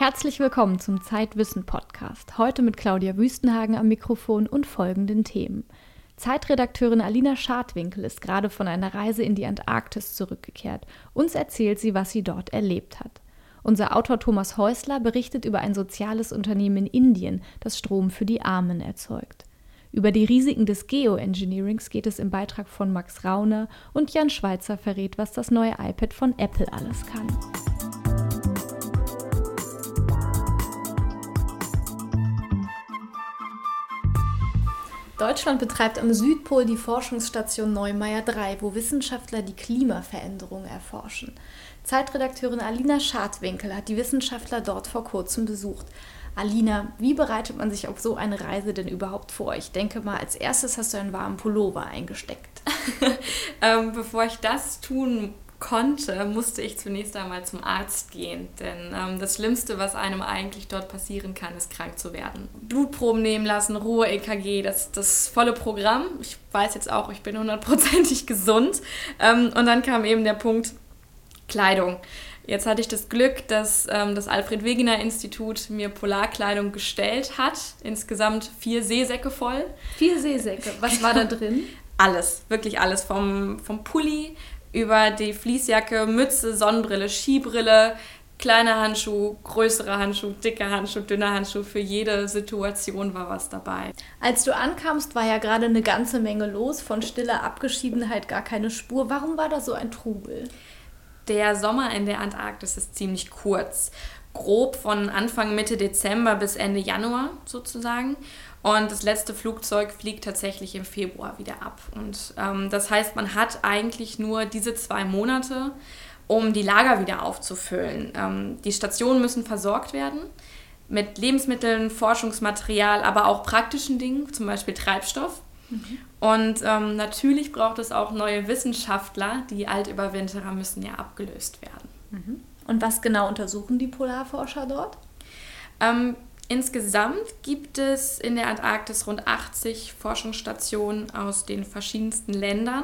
Herzlich willkommen zum Zeitwissen Podcast. Heute mit Claudia Wüstenhagen am Mikrofon und folgenden Themen. Zeitredakteurin Alina Schadwinkel ist gerade von einer Reise in die Antarktis zurückgekehrt. Uns erzählt sie, was sie dort erlebt hat. Unser Autor Thomas Häusler berichtet über ein soziales Unternehmen in Indien, das Strom für die Armen erzeugt. Über die Risiken des Geoengineerings geht es im Beitrag von Max Rauner und Jan Schweitzer verrät, was das neue iPad von Apple alles kann. Deutschland betreibt am Südpol die Forschungsstation Neumeier 3, wo Wissenschaftler die Klimaveränderung erforschen. Zeitredakteurin Alina Schadwinkel hat die Wissenschaftler dort vor kurzem besucht. Alina, wie bereitet man sich auf so eine Reise denn überhaupt vor? Ich denke mal, als erstes hast du einen warmen Pullover eingesteckt. ähm, bevor ich das tun konnte, musste ich zunächst einmal zum Arzt gehen. Denn ähm, das Schlimmste, was einem eigentlich dort passieren kann, ist krank zu werden. Blutproben nehmen lassen, Ruhe, EKG, das, das volle Programm. Ich weiß jetzt auch, ich bin hundertprozentig gesund. Ähm, und dann kam eben der Punkt Kleidung. Jetzt hatte ich das Glück, dass ähm, das Alfred Wegener Institut mir Polarkleidung gestellt hat. Insgesamt vier Seesäcke voll. Vier Seesäcke. Was war da drin? Alles, wirklich alles. Vom, vom Pulli über die Fließjacke, Mütze, Sonnenbrille, Skibrille, kleiner Handschuh, größere Handschuh, dicker Handschuh, dünner Handschuh. Für jede Situation war was dabei. Als du ankamst, war ja gerade eine ganze Menge los. Von stiller Abgeschiedenheit gar keine Spur. Warum war da so ein Trubel? Der Sommer in der Antarktis ist ziemlich kurz. Grob von Anfang Mitte Dezember bis Ende Januar sozusagen. Und das letzte Flugzeug fliegt tatsächlich im Februar wieder ab. Und ähm, das heißt, man hat eigentlich nur diese zwei Monate, um die Lager wieder aufzufüllen. Ähm, die Stationen müssen versorgt werden mit Lebensmitteln, Forschungsmaterial, aber auch praktischen Dingen, zum Beispiel Treibstoff. Mhm. Und ähm, natürlich braucht es auch neue Wissenschaftler. Die Altüberwinterer müssen ja abgelöst werden. Mhm. Und was genau untersuchen die Polarforscher dort? Ähm, Insgesamt gibt es in der Antarktis rund 80 Forschungsstationen aus den verschiedensten Ländern.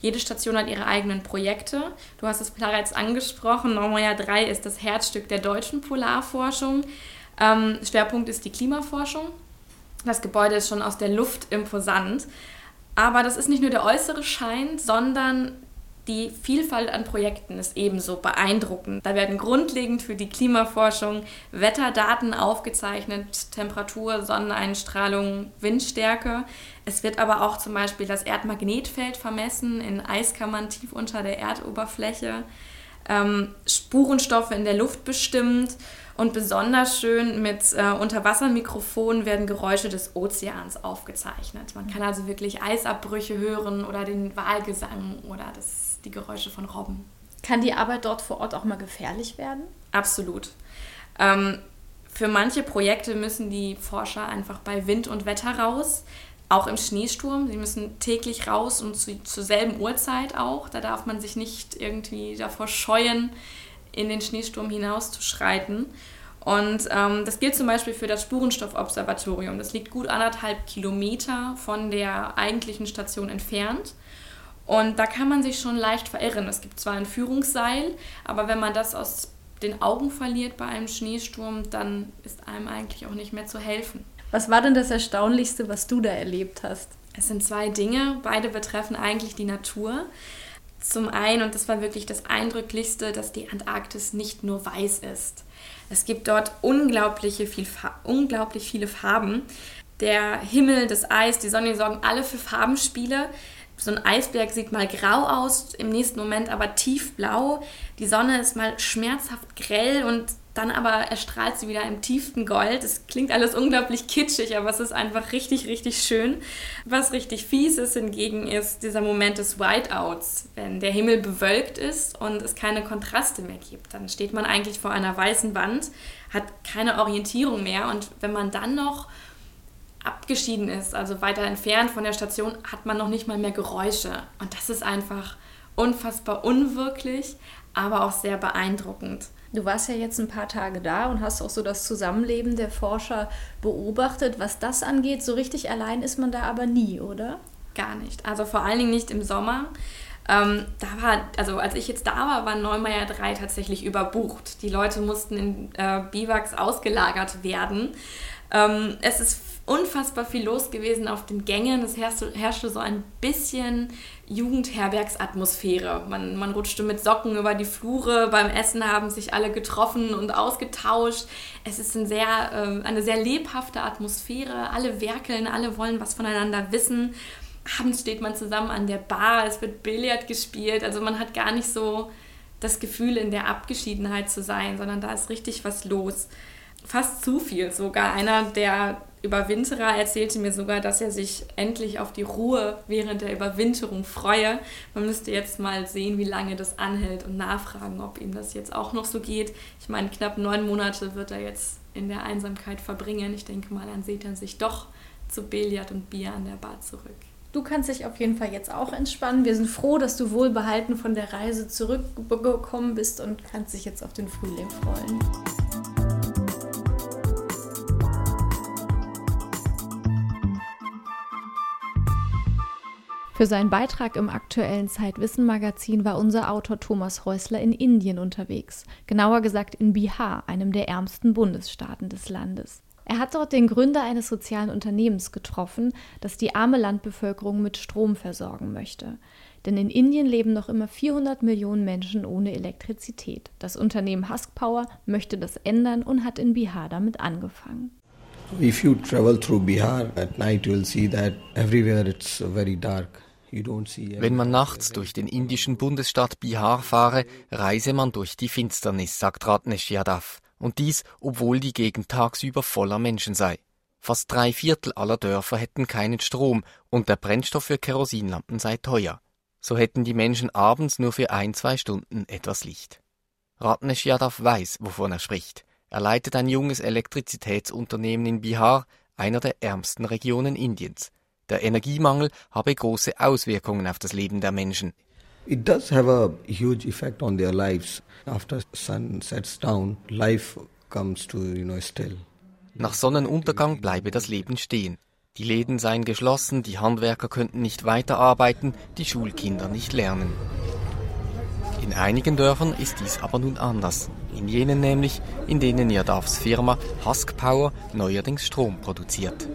Jede Station hat ihre eigenen Projekte. Du hast es bereits angesprochen, Normoya 3 ist das Herzstück der deutschen Polarforschung. Ähm, Schwerpunkt ist die Klimaforschung. Das Gebäude ist schon aus der Luft imposant. Aber das ist nicht nur der äußere Schein, sondern die Vielfalt an Projekten ist ebenso beeindruckend. Da werden grundlegend für die Klimaforschung Wetterdaten aufgezeichnet, Temperatur, Sonneneinstrahlung, Windstärke. Es wird aber auch zum Beispiel das Erdmagnetfeld vermessen in Eiskammern tief unter der Erdoberfläche, ähm, Spurenstoffe in der Luft bestimmt und besonders schön mit äh, Unterwassermikrofonen werden Geräusche des Ozeans aufgezeichnet. Man kann also wirklich Eisabbrüche hören oder den Walgesang oder das, die Geräusche von Robben. Kann die Arbeit dort vor Ort auch mal gefährlich werden? Absolut. Ähm, für manche Projekte müssen die Forscher einfach bei Wind und Wetter raus, auch im Schneesturm. Sie müssen täglich raus und zu, zur selben Uhrzeit auch. Da darf man sich nicht irgendwie davor scheuen, in den Schneesturm hinauszuschreiten. Und ähm, das gilt zum Beispiel für das Spurenstoffobservatorium. Das liegt gut anderthalb Kilometer von der eigentlichen Station entfernt. Und da kann man sich schon leicht verirren. Es gibt zwar ein Führungsseil, aber wenn man das aus den Augen verliert bei einem Schneesturm, dann ist einem eigentlich auch nicht mehr zu helfen. Was war denn das Erstaunlichste, was du da erlebt hast? Es sind zwei Dinge. Beide betreffen eigentlich die Natur. Zum einen, und das war wirklich das Eindrücklichste, dass die Antarktis nicht nur weiß ist. Es gibt dort unglaubliche viel, unglaublich viele Farben. Der Himmel, das Eis, die Sonne, die sorgen alle für Farbenspiele. So ein Eisberg sieht mal grau aus, im nächsten Moment aber tiefblau. Die Sonne ist mal schmerzhaft grell und dann aber erstrahlt sie wieder im tiefsten Gold. Es klingt alles unglaublich kitschig, aber es ist einfach richtig, richtig schön. Was richtig fies ist hingegen, ist dieser Moment des Whiteouts, wenn der Himmel bewölkt ist und es keine Kontraste mehr gibt. Dann steht man eigentlich vor einer weißen Wand, hat keine Orientierung mehr und wenn man dann noch abgeschieden ist, also weiter entfernt von der Station, hat man noch nicht mal mehr Geräusche. Und das ist einfach unfassbar unwirklich, aber auch sehr beeindruckend. Du warst ja jetzt ein paar Tage da und hast auch so das Zusammenleben der Forscher beobachtet. Was das angeht, so richtig allein ist man da aber nie, oder? Gar nicht. Also vor allen Dingen nicht im Sommer. Ähm, da war, also als ich jetzt da war, war Neumeier 3 tatsächlich überbucht. Die Leute mussten in äh, Biwaks ausgelagert werden. Ähm, es ist unfassbar viel los gewesen auf den Gängen. Es herrschte, herrschte so ein bisschen Jugendherbergsatmosphäre. Man, man rutschte mit Socken über die Flure. Beim Essen haben sich alle getroffen und ausgetauscht. Es ist ein sehr, äh, eine sehr lebhafte Atmosphäre. Alle werkeln, alle wollen was voneinander wissen. Abends steht man zusammen an der Bar, es wird Billard gespielt. Also man hat gar nicht so das Gefühl, in der Abgeschiedenheit zu sein, sondern da ist richtig was los. Fast zu viel sogar. Einer der Überwinterer erzählte mir sogar, dass er sich endlich auf die Ruhe während der Überwinterung freue. Man müsste jetzt mal sehen, wie lange das anhält und nachfragen, ob ihm das jetzt auch noch so geht. Ich meine, knapp neun Monate wird er jetzt in der Einsamkeit verbringen. Ich denke mal, dann sieht er sich doch zu Billard und Bier an der Bar zurück. Du kannst dich auf jeden Fall jetzt auch entspannen. Wir sind froh, dass du wohlbehalten von der Reise zurückgekommen bist und kannst dich jetzt auf den Frühling freuen. Für seinen Beitrag im aktuellen Zeitwissen-Magazin war unser Autor Thomas Häusler in Indien unterwegs, genauer gesagt in Bihar, einem der ärmsten Bundesstaaten des Landes. Er hat dort den Gründer eines sozialen Unternehmens getroffen, das die arme Landbevölkerung mit Strom versorgen möchte. Denn in Indien leben noch immer 400 Millionen Menschen ohne Elektrizität. Das Unternehmen Husk Power möchte das ändern und hat in Bihar damit angefangen. If you travel through Bihar at night, you will see that everywhere it's very dark. Wenn man nachts durch den indischen Bundesstaat Bihar fahre, reise man durch die Finsternis, sagt Ratnesh Yadav. Und dies, obwohl die Gegend tagsüber voller Menschen sei. Fast drei Viertel aller Dörfer hätten keinen Strom und der Brennstoff für Kerosinlampen sei teuer. So hätten die Menschen abends nur für ein, zwei Stunden etwas Licht. Ratnesh Yadav weiß, wovon er spricht. Er leitet ein junges Elektrizitätsunternehmen in Bihar, einer der ärmsten Regionen Indiens. Der Energiemangel habe große Auswirkungen auf das Leben der Menschen. It does have a huge effect on their lives. After sun sets down, life comes to, you know, still. Nach Sonnenuntergang bleibe das Leben stehen. Die Läden seien geschlossen, die Handwerker könnten nicht weiterarbeiten, die Schulkinder nicht lernen. In einigen Dörfern ist dies aber nun anders. In jenen nämlich, in denen Yadavs Firma Husk Power neuerdings Strom produziert.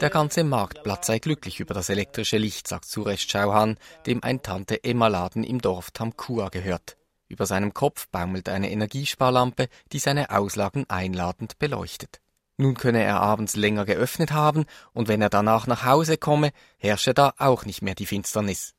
Der ganze Marktplatz sei glücklich über das elektrische Licht, sagt Suresh Chauhan, dem ein Tante-Emma-Laden im Dorf Tamkua gehört. Über seinem Kopf baumelt eine Energiesparlampe, die seine Auslagen einladend beleuchtet. Nun könne er abends länger geöffnet haben, und wenn er danach nach Hause komme, herrsche da auch nicht mehr die Finsternis.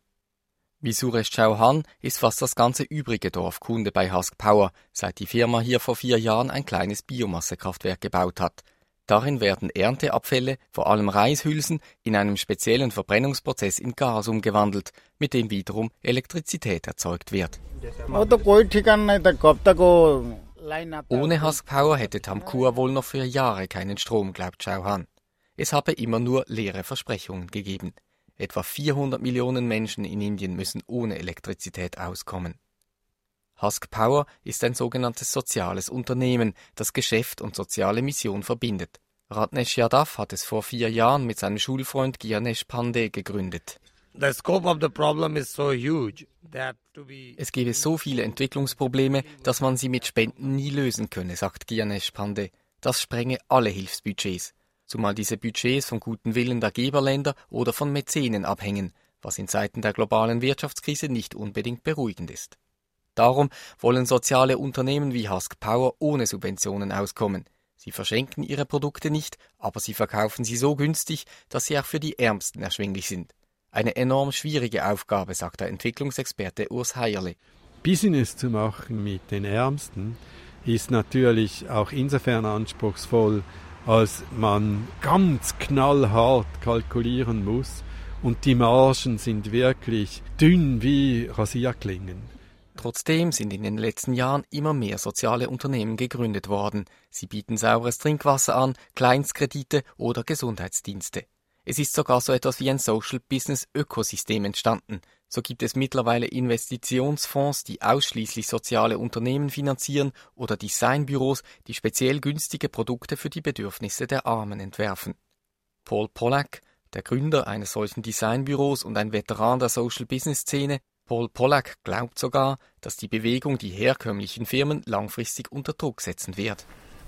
Wie Suresh Chauhan ist fast das ganze übrige Dorf Kunde bei Husk Power, seit die Firma hier vor vier Jahren ein kleines Biomassekraftwerk gebaut hat. Darin werden Ernteabfälle, vor allem Reishülsen, in einem speziellen Verbrennungsprozess in Gas umgewandelt, mit dem wiederum Elektrizität erzeugt wird. Ohne Husk Power hätte Tamkur wohl noch für Jahre keinen Strom, glaubt Chauhan. Es habe immer nur leere Versprechungen gegeben. Etwa 400 Millionen Menschen in Indien müssen ohne Elektrizität auskommen. Husk Power ist ein sogenanntes soziales Unternehmen, das Geschäft und soziale Mission verbindet. Ratnesh Yadav hat es vor vier Jahren mit seinem Schulfreund Gyanesh Pandey gegründet. Es gebe so viele Entwicklungsprobleme, dass man sie mit Spenden nie lösen könne, sagt Gyanesh Pandey. Das sprenge alle Hilfsbudgets zumal diese Budgets vom guten Willen der Geberländer oder von Mäzenen abhängen, was in Zeiten der globalen Wirtschaftskrise nicht unbedingt beruhigend ist. Darum wollen soziale Unternehmen wie Husk Power ohne Subventionen auskommen. Sie verschenken ihre Produkte nicht, aber sie verkaufen sie so günstig, dass sie auch für die Ärmsten erschwinglich sind. Eine enorm schwierige Aufgabe, sagt der Entwicklungsexperte Urs Heierle. Business zu machen mit den Ärmsten ist natürlich auch insofern anspruchsvoll, als man ganz knallhart kalkulieren muss und die Margen sind wirklich dünn wie Rasierklingen. Trotzdem sind in den letzten Jahren immer mehr soziale Unternehmen gegründet worden. Sie bieten sauberes Trinkwasser an, Kleinstkredite oder Gesundheitsdienste. Es ist sogar so etwas wie ein Social Business Ökosystem entstanden, so gibt es mittlerweile Investitionsfonds, die ausschließlich soziale Unternehmen finanzieren oder Designbüros, die speziell günstige Produkte für die Bedürfnisse der Armen entwerfen. Paul Pollack, Der Gründer eines solchen Designbüros und ein Veteran der Social-Business-Szene, Paul Pollack, glaubt sogar, dass die Bewegung die herkömmlichen Firmen langfristig unter Druck setzen wird.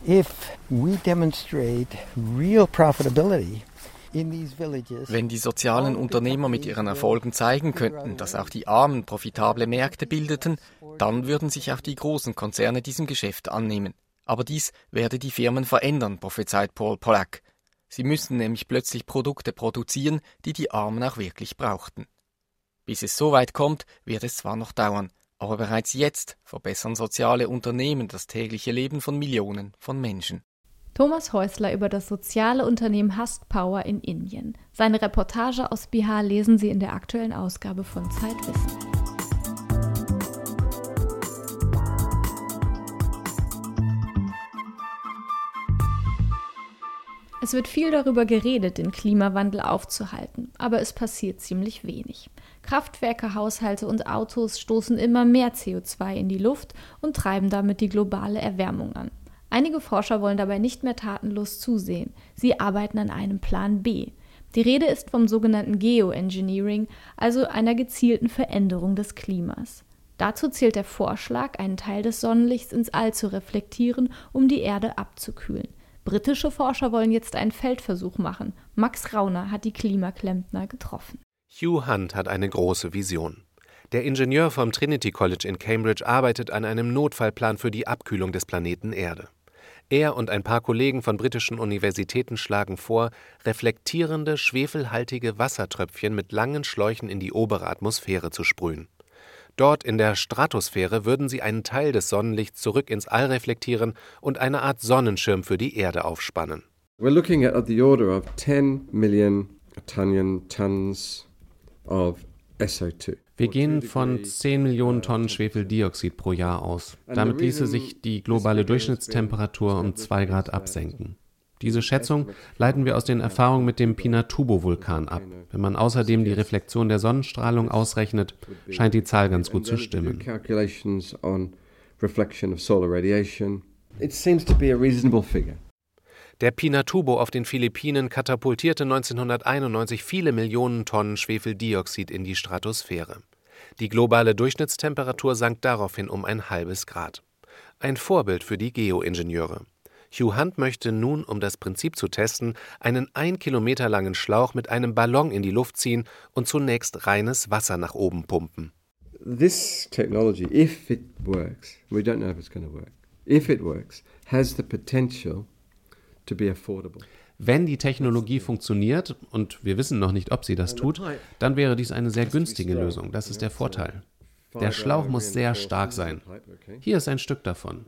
If we demonstrate real profitability wenn die sozialen Unternehmer mit ihren Erfolgen zeigen könnten, dass auch die Armen profitable Märkte bildeten, dann würden sich auch die großen Konzerne diesem Geschäft annehmen. Aber dies werde die Firmen verändern, prophezeit Paul Pollack. Sie müssten nämlich plötzlich Produkte produzieren, die die Armen auch wirklich brauchten. Bis es so weit kommt, wird es zwar noch dauern, aber bereits jetzt verbessern soziale Unternehmen das tägliche Leben von Millionen von Menschen. Thomas Häusler über das soziale Unternehmen Husk Power in Indien. Seine Reportage aus Bihar lesen Sie in der aktuellen Ausgabe von Zeitwissen. Es wird viel darüber geredet, den Klimawandel aufzuhalten, aber es passiert ziemlich wenig. Kraftwerke, Haushalte und Autos stoßen immer mehr CO2 in die Luft und treiben damit die globale Erwärmung an. Einige Forscher wollen dabei nicht mehr tatenlos zusehen. Sie arbeiten an einem Plan B. Die Rede ist vom sogenannten Geoengineering, also einer gezielten Veränderung des Klimas. Dazu zählt der Vorschlag, einen Teil des Sonnenlichts ins All zu reflektieren, um die Erde abzukühlen. Britische Forscher wollen jetzt einen Feldversuch machen. Max Rauner hat die Klimaklempner getroffen. Hugh Hunt hat eine große Vision. Der Ingenieur vom Trinity College in Cambridge arbeitet an einem Notfallplan für die Abkühlung des Planeten Erde. Er und ein paar Kollegen von britischen Universitäten schlagen vor, reflektierende, schwefelhaltige Wassertröpfchen mit langen Schläuchen in die obere Atmosphäre zu sprühen. Dort in der Stratosphäre würden sie einen Teil des Sonnenlichts zurück ins All reflektieren und eine Art Sonnenschirm für die Erde aufspannen. We're looking at the order of 10 million tons of SO2. Wir gehen von 10 Millionen Tonnen Schwefeldioxid pro Jahr aus. Damit ließe sich die globale Durchschnittstemperatur um 2 Grad absenken. Diese Schätzung leiten wir aus den Erfahrungen mit dem Pinatubo-Vulkan ab. Wenn man außerdem die Reflexion der Sonnenstrahlung ausrechnet, scheint die Zahl ganz gut zu stimmen. It seems to be a reasonable figure. Der Pinatubo auf den Philippinen katapultierte 1991 viele Millionen Tonnen Schwefeldioxid in die Stratosphäre. Die globale Durchschnittstemperatur sank daraufhin um ein halbes Grad. Ein Vorbild für die Geoingenieure. Hugh Hunt möchte nun, um das Prinzip zu testen, einen ein Kilometer langen Schlauch mit einem Ballon in die Luft ziehen und zunächst reines Wasser nach oben pumpen. This technology, if it works, we don't know if it's going to work. If it works, has the potential wenn die Technologie funktioniert, und wir wissen noch nicht, ob sie das tut, dann wäre dies eine sehr günstige Lösung. Das ist der Vorteil. Der Schlauch muss sehr stark sein. Hier ist ein Stück davon.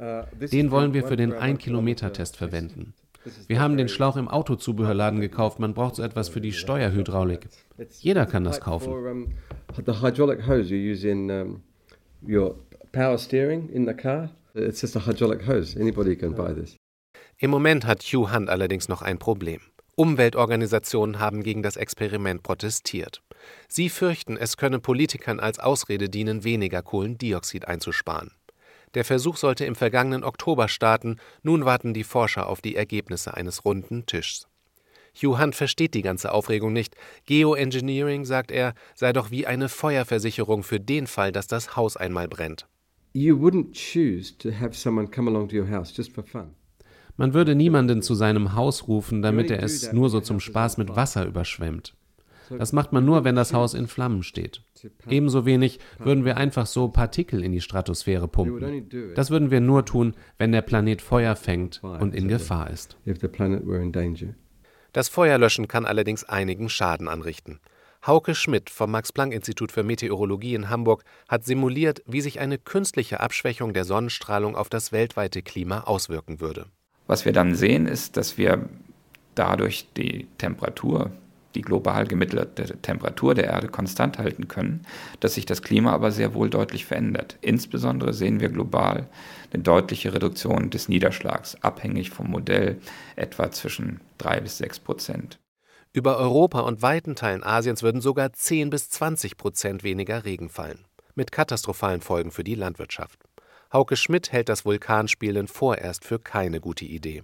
Den wollen wir für den 1-Kilometer-Test verwenden. Wir haben den Schlauch im Autozubehörladen gekauft. Man braucht so etwas für die Steuerhydraulik. Jeder kann das kaufen. Power steering in the car. It's just a hydraulic hose. Anybody can buy this. Im Moment hat Hugh Hunt allerdings noch ein Problem. Umweltorganisationen haben gegen das Experiment protestiert. Sie fürchten, es könne Politikern als Ausrede dienen, weniger Kohlendioxid einzusparen. Der Versuch sollte im vergangenen Oktober starten, nun warten die Forscher auf die Ergebnisse eines runden Tischs. Hugh Hunt versteht die ganze Aufregung nicht. Geoengineering, sagt er, sei doch wie eine Feuerversicherung für den Fall, dass das Haus einmal brennt. You wouldn't choose to have someone come along to your house just for fun. Man würde niemanden zu seinem Haus rufen, damit er es nur so zum Spaß mit Wasser überschwemmt. Das macht man nur, wenn das Haus in Flammen steht. Ebenso wenig würden wir einfach so Partikel in die Stratosphäre pumpen. Das würden wir nur tun, wenn der Planet Feuer fängt und in Gefahr ist. Das Feuerlöschen kann allerdings einigen Schaden anrichten. Hauke Schmidt vom Max-Planck-Institut für Meteorologie in Hamburg hat simuliert, wie sich eine künstliche Abschwächung der Sonnenstrahlung auf das weltweite Klima auswirken würde. Was wir dann sehen, ist, dass wir dadurch die Temperatur, die global gemittelte Temperatur der Erde konstant halten können, dass sich das Klima aber sehr wohl deutlich verändert. Insbesondere sehen wir global eine deutliche Reduktion des Niederschlags, abhängig vom Modell etwa zwischen drei bis sechs Prozent. Über Europa und weiten Teilen Asiens würden sogar 10 bis 20 Prozent weniger Regen fallen, mit katastrophalen Folgen für die Landwirtschaft. Hauke Schmidt hält das Vulkanspielen vorerst für keine gute Idee.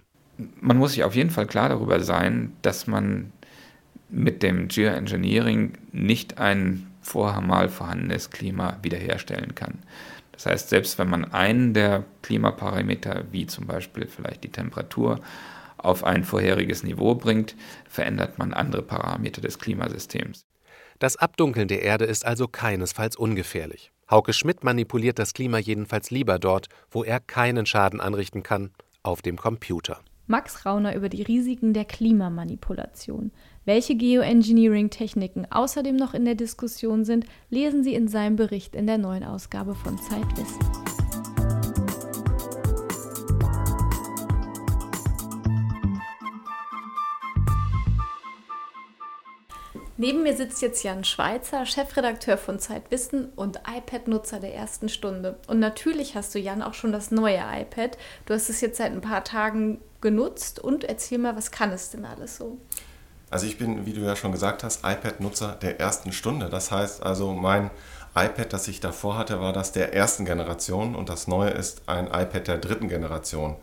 Man muss sich auf jeden Fall klar darüber sein, dass man mit dem Geoengineering nicht ein vorher mal vorhandenes Klima wiederherstellen kann. Das heißt, selbst wenn man einen der Klimaparameter, wie zum Beispiel vielleicht die Temperatur, auf ein vorheriges Niveau bringt, verändert man andere Parameter des Klimasystems. Das Abdunkeln der Erde ist also keinesfalls ungefährlich. Hauke Schmidt manipuliert das Klima jedenfalls lieber dort, wo er keinen Schaden anrichten kann, auf dem Computer. Max Rauner über die Risiken der Klimamanipulation. Welche Geoengineering-Techniken außerdem noch in der Diskussion sind, lesen Sie in seinem Bericht in der neuen Ausgabe von Zeitwissen. Neben mir sitzt jetzt Jan Schweizer, Chefredakteur von Zeitwissen und iPad-Nutzer der ersten Stunde. Und natürlich hast du, Jan, auch schon das neue iPad. Du hast es jetzt seit ein paar Tagen genutzt und erzähl mal, was kann es denn alles so? Also ich bin, wie du ja schon gesagt hast, iPad-Nutzer der ersten Stunde. Das heißt also, mein iPad, das ich davor hatte, war das der ersten Generation und das neue ist ein iPad der dritten Generation.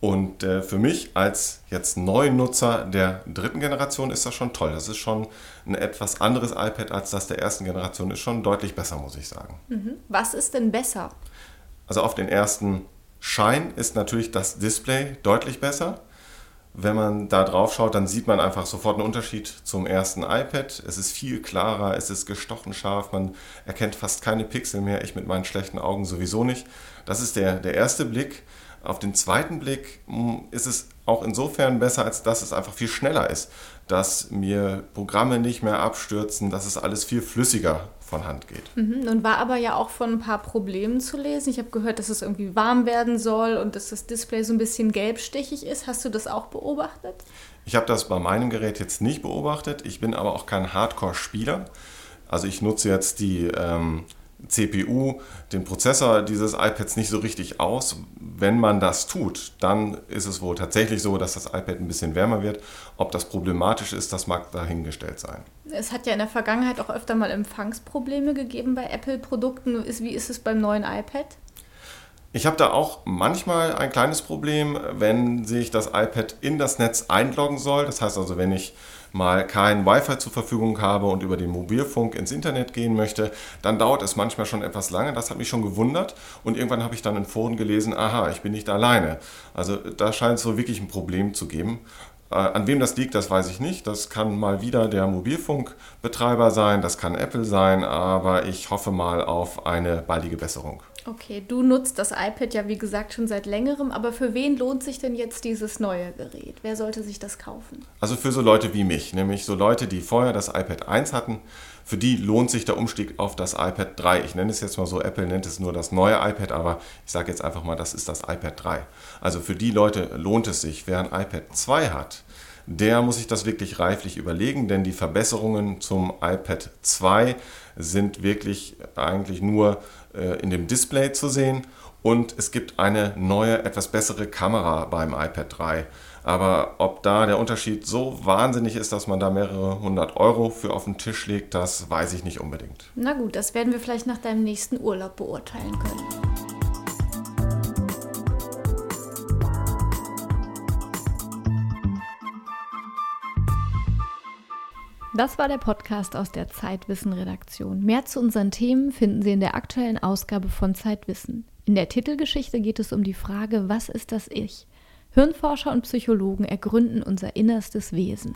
Und äh, für mich als jetzt Neunutzer der dritten Generation ist das schon toll. Das ist schon ein etwas anderes iPad als das der ersten Generation. Ist schon deutlich besser, muss ich sagen. Mhm. Was ist denn besser? Also auf den ersten Schein ist natürlich das Display deutlich besser. Wenn man da drauf schaut, dann sieht man einfach sofort einen Unterschied zum ersten iPad. Es ist viel klarer, es ist gestochen scharf, man erkennt fast keine Pixel mehr, ich mit meinen schlechten Augen sowieso nicht. Das ist der, der erste Blick. Auf den zweiten Blick hm, ist es auch insofern besser, als dass es einfach viel schneller ist, dass mir Programme nicht mehr abstürzen, dass es alles viel flüssiger von Hand geht. Mhm, und war aber ja auch von ein paar Problemen zu lesen. Ich habe gehört, dass es irgendwie warm werden soll und dass das Display so ein bisschen gelbstichig ist. Hast du das auch beobachtet? Ich habe das bei meinem Gerät jetzt nicht beobachtet. Ich bin aber auch kein Hardcore-Spieler. Also ich nutze jetzt die ähm, CPU, den Prozessor dieses iPads nicht so richtig aus. Wenn man das tut, dann ist es wohl tatsächlich so, dass das iPad ein bisschen wärmer wird. Ob das problematisch ist, das mag dahingestellt sein. Es hat ja in der Vergangenheit auch öfter mal Empfangsprobleme gegeben bei Apple-Produkten. Wie ist es beim neuen iPad? Ich habe da auch manchmal ein kleines Problem, wenn sich das iPad in das Netz einloggen soll. Das heißt also, wenn ich mal kein Wi-Fi zur Verfügung habe und über den Mobilfunk ins Internet gehen möchte, dann dauert es manchmal schon etwas lange. Das hat mich schon gewundert und irgendwann habe ich dann in Foren gelesen, aha, ich bin nicht alleine. Also da scheint es so wirklich ein Problem zu geben. Äh, an wem das liegt, das weiß ich nicht. Das kann mal wieder der Mobilfunkbetreiber sein, das kann Apple sein, aber ich hoffe mal auf eine baldige Besserung. Okay, du nutzt das iPad ja wie gesagt schon seit längerem, aber für wen lohnt sich denn jetzt dieses neue Gerät? Wer sollte sich das kaufen? Also für so Leute wie mich, nämlich so Leute, die vorher das iPad 1 hatten, für die lohnt sich der Umstieg auf das iPad 3. Ich nenne es jetzt mal so, Apple nennt es nur das neue iPad, aber ich sage jetzt einfach mal, das ist das iPad 3. Also für die Leute lohnt es sich. Wer ein iPad 2 hat, der muss sich das wirklich reiflich überlegen, denn die Verbesserungen zum iPad 2 sind wirklich eigentlich nur in dem Display zu sehen und es gibt eine neue, etwas bessere Kamera beim iPad 3. Aber ob da der Unterschied so wahnsinnig ist, dass man da mehrere hundert Euro für auf den Tisch legt, das weiß ich nicht unbedingt. Na gut, das werden wir vielleicht nach deinem nächsten Urlaub beurteilen können. Das war der Podcast aus der Zeitwissen-Redaktion. Mehr zu unseren Themen finden Sie in der aktuellen Ausgabe von Zeitwissen. In der Titelgeschichte geht es um die Frage, was ist das Ich? Hirnforscher und Psychologen ergründen unser innerstes Wesen.